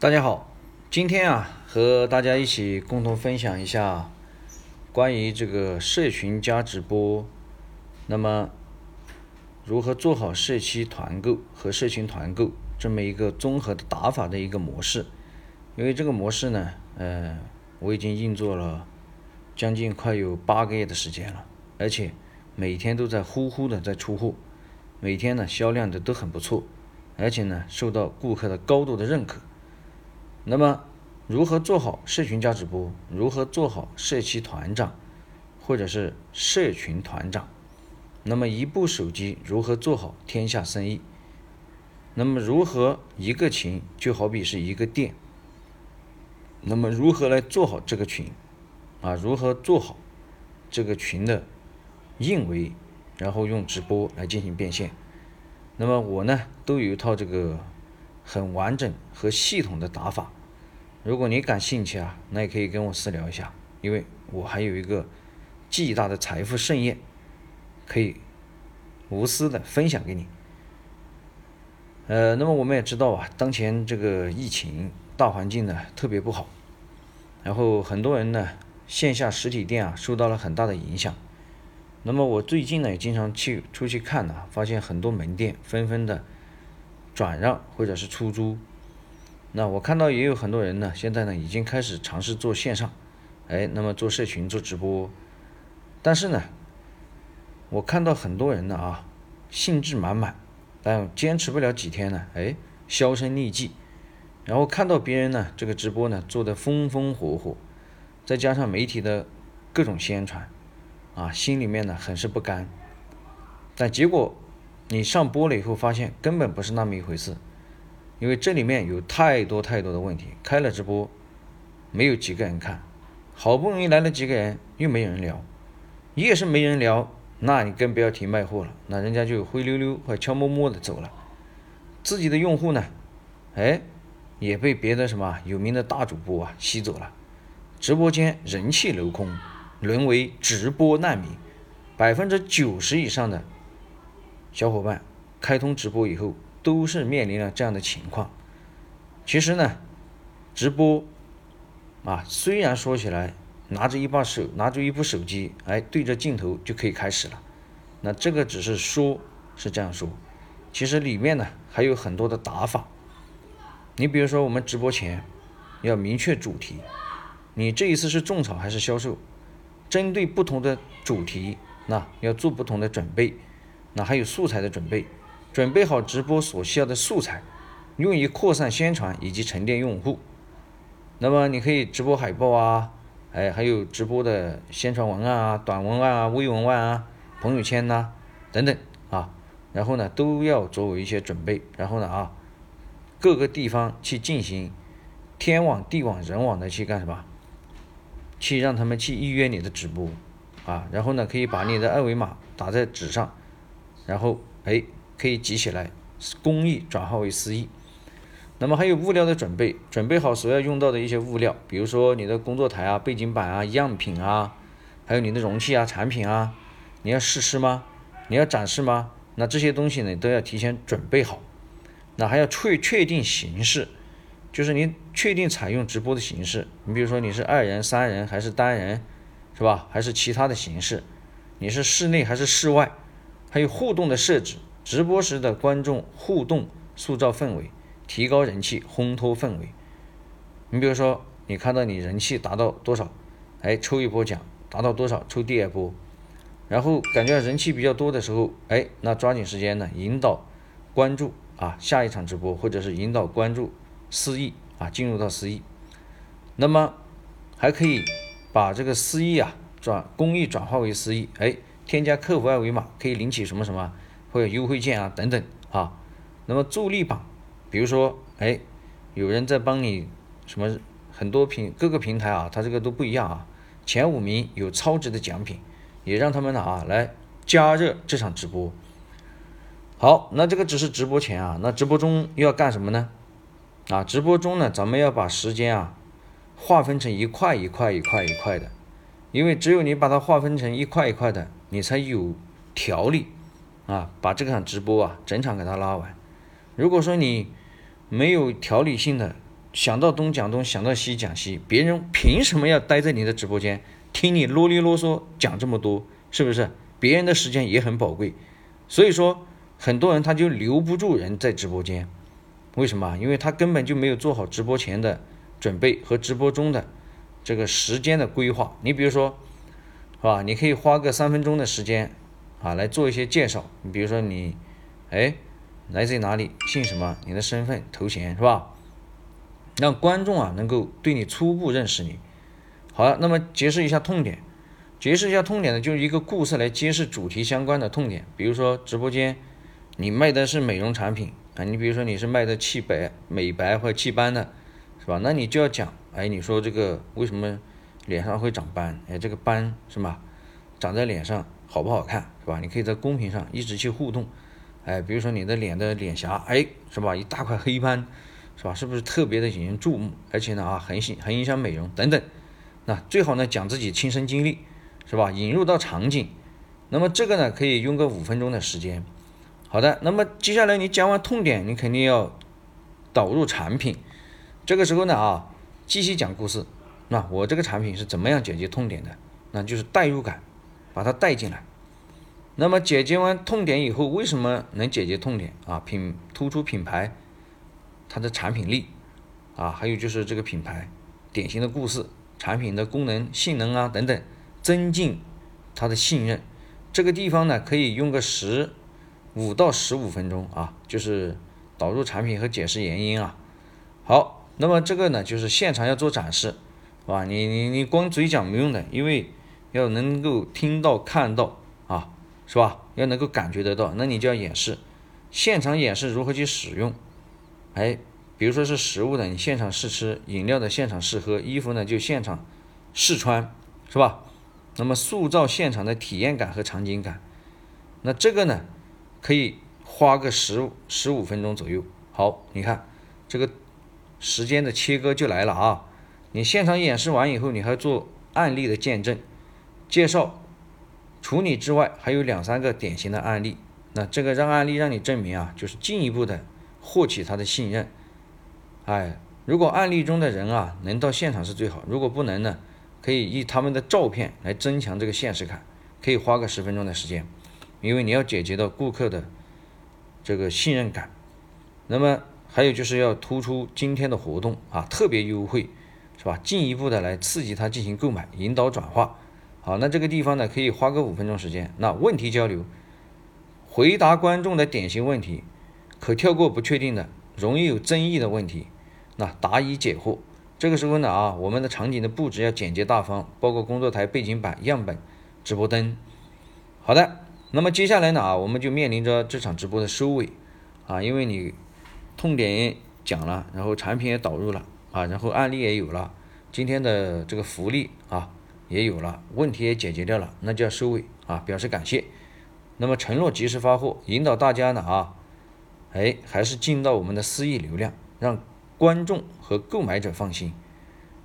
大家好，今天啊，和大家一起共同分享一下关于这个社群加直播，那么如何做好社区团购和社群团购这么一个综合的打法的一个模式。因为这个模式呢，呃，我已经运作了将近快有八个月的时间了，而且每天都在呼呼的在出货，每天呢销量的都很不错，而且呢受到顾客的高度的认可。那么，如何做好社群加直播？如何做好社区团长，或者是社群团长？那么，一部手机如何做好天下生意？那么，如何一个群就好比是一个店？那么，如何来做好这个群？啊，如何做好这个群的运维？然后用直播来进行变现？那么，我呢都有一套这个很完整和系统的打法。如果你感兴趣啊，那也可以跟我私聊一下，因为我还有一个巨大的财富盛宴，可以无私的分享给你。呃，那么我们也知道啊，当前这个疫情大环境呢特别不好，然后很多人呢线下实体店啊受到了很大的影响。那么我最近呢也经常去出去看呢，发现很多门店纷纷的转让或者是出租。那我看到也有很多人呢，现在呢已经开始尝试做线上，哎，那么做社群做直播，但是呢，我看到很多人呢啊，兴致满满，但坚持不了几天呢，哎，销声匿迹，然后看到别人呢这个直播呢做的风风火火，再加上媒体的各种宣传，啊，心里面呢很是不甘，但结果你上播了以后发现根本不是那么一回事。因为这里面有太多太多的问题，开了直播，没有几个人看，好不容易来了几个人，又没人聊，越是没人聊，那你更不要提卖货了，那人家就灰溜溜或悄摸摸的走了，自己的用户呢，哎，也被别的什么有名的大主播啊吸走了，直播间人气楼空，沦为直播难民，百分之九十以上的小伙伴开通直播以后。都是面临了这样的情况。其实呢，直播啊，虽然说起来拿着一把手，拿着一部手机，哎，对着镜头就可以开始了。那这个只是说，是这样说。其实里面呢还有很多的打法。你比如说，我们直播前要明确主题，你这一次是种草还是销售？针对不同的主题，那要做不同的准备。那还有素材的准备。准备好直播所需要的素材，用于扩散宣传以及沉淀用户。那么你可以直播海报啊，哎，还有直播的宣传文案啊、短文案啊、微文案啊、朋友圈呐等等啊。然后呢，都要作为一些准备。然后呢啊，各个地方去进行天网、地网、人网的去干什么？去让他们去预约你的直播啊。然后呢，可以把你的二维码打在纸上，然后哎。可以集起来，公益转化为私益。那么还有物料的准备，准备好所要用到的一些物料，比如说你的工作台啊、背景板啊、样品啊，还有你的容器啊、产品啊，你要试吃吗？你要展示吗？那这些东西呢都要提前准备好。那还要确确定形式，就是你确定采用直播的形式。你比如说你是二人、三人还是单人，是吧？还是其他的形式？你是室内还是室外？还有互动的设置。直播时的观众互动，塑造氛围，提高人气，烘托氛围。你比如说，你看到你人气达到多少，哎，抽一波奖；达到多少，抽第二波。然后感觉人气比较多的时候，哎，那抓紧时间呢，引导关注啊，下一场直播，或者是引导关注私域啊，进入到私域。那么还可以把这个私域啊转公益转化为私域，哎，添加客服二维码可以领取什么什么。或者优惠券啊等等啊，那么助力榜，比如说哎，有人在帮你什么很多平各个平台啊，它这个都不一样啊，前五名有超值的奖品，也让他们呢啊来加热这场直播。好，那这个只是直播前啊，那直播中要干什么呢？啊，直播中呢，咱们要把时间啊划分成一块一块一块一块的，因为只有你把它划分成一块一块的，你才有条理。啊，把这场直播啊整场给他拉完。如果说你没有条理性的想到东讲东，想到西讲西，别人凭什么要待在你的直播间听你啰里啰嗦讲这么多？是不是？别人的时间也很宝贵，所以说很多人他就留不住人在直播间，为什么？因为他根本就没有做好直播前的准备和直播中的这个时间的规划。你比如说，是吧？你可以花个三分钟的时间啊来做一些介绍。你比如说你，哎，来自于哪里？姓什么？你的身份、头衔是吧？让观众啊能够对你初步认识你。好了，那么揭示一下痛点。揭示一下痛点呢，就是一个故事来揭示主题相关的痛点。比如说直播间，你卖的是美容产品啊，你比如说你是卖的气白、美白或者祛斑的，是吧？那你就要讲，哎，你说这个为什么脸上会长斑？哎，这个斑是吧？长在脸上好不好看，是吧？你可以在公屏上一直去互动，哎，比如说你的脸的脸颊，哎，是吧？一大块黑斑，是吧？是不是特别的引人注目？而且呢啊，很影很影响美容等等。那最好呢讲自己亲身经历。是吧？引入到场景，那么这个呢，可以用个五分钟的时间。好的，那么接下来你讲完痛点，你肯定要导入产品。这个时候呢啊，继续讲故事。那我这个产品是怎么样解决痛点的？那就是代入感，把它带进来。那么解决完痛点以后，为什么能解决痛点啊？品突出品牌，它的产品力啊，还有就是这个品牌典型的故事、产品的功能、性能啊等等。增进他的信任，这个地方呢可以用个十五到十五分钟啊，就是导入产品和解释原因啊。好，那么这个呢就是现场要做展示，是吧？你你你光嘴讲没用的，因为要能够听到看到啊，是吧？要能够感觉得到，那你就要演示，现场演示如何去使用。哎，比如说是食物的，你现场试吃；饮料的现场试喝；衣服呢就现场试穿，是吧？那么塑造现场的体验感和场景感，那这个呢，可以花个十十五分钟左右。好，你看这个时间的切割就来了啊！你现场演示完以后，你还做案例的见证、介绍。除你之外，还有两三个典型的案例。那这个让案例让你证明啊，就是进一步的获取他的信任。哎，如果案例中的人啊能到现场是最好，如果不能呢？可以以他们的照片来增强这个现实感，可以花个十分钟的时间，因为你要解决到顾客的这个信任感。那么还有就是要突出今天的活动啊，特别优惠，是吧？进一步的来刺激他进行购买，引导转化。好，那这个地方呢，可以花个五分钟时间。那问题交流，回答观众的典型问题，可跳过不确定的、容易有争议的问题，那答疑解惑。这个时候呢啊，我们的场景的布置要简洁大方，包括工作台、背景板、样本、直播灯。好的，那么接下来呢啊，我们就面临着这场直播的收尾啊，因为你痛点讲了，然后产品也导入了啊，然后案例也有了，今天的这个福利啊也有了，问题也解决掉了，那就要收尾啊，表示感谢。那么承诺及时发货，引导大家呢啊，哎，还是进到我们的私域流量，让。观众和购买者放心，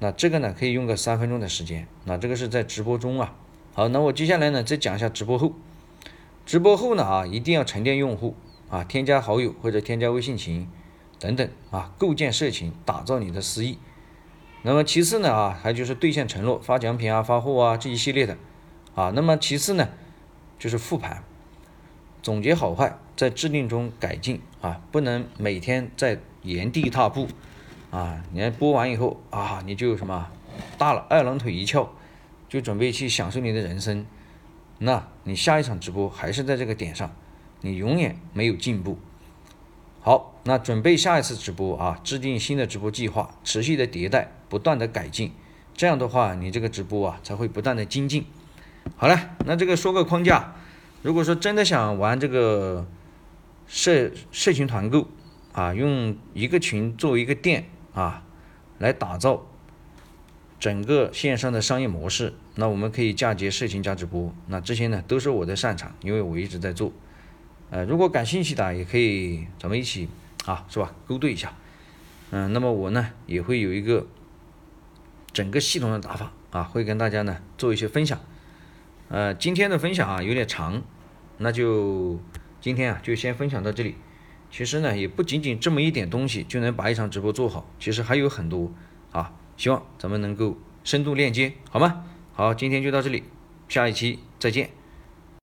那这个呢可以用个三分钟的时间，那这个是在直播中啊。好，那我接下来呢再讲一下直播后。直播后呢啊，一定要沉淀用户啊，添加好友或者添加微信群等等啊，构建社群，打造你的私域。那么其次呢啊，还就是兑现承诺，发奖品啊，发货啊这一系列的啊。那么其次呢就是复盘，总结好坏，在制定中改进啊，不能每天在。原地踏步，啊！你看播完以后啊，你就什么大了二郎腿一翘，就准备去享受你的人生。那你下一场直播还是在这个点上，你永远没有进步。好，那准备下一次直播啊，制定新的直播计划，持续的迭代，不断的改进。这样的话，你这个直播啊才会不断的精进。好了，那这个说个框架。如果说真的想玩这个社社群团购。啊，用一个群作为一个店啊，来打造整个线上的商业模式。那我们可以嫁接社群加直播，那这些呢都是我的擅长，因为我一直在做。呃，如果感兴趣的也可以咱们一起啊，是吧？勾兑一下。嗯，那么我呢也会有一个整个系统的打法啊，会跟大家呢做一些分享。呃，今天的分享啊有点长，那就今天啊就先分享到这里。其实呢，也不仅仅这么一点东西就能把一场直播做好，其实还有很多啊。希望咱们能够深度链接，好吗？好，今天就到这里，下一期再见。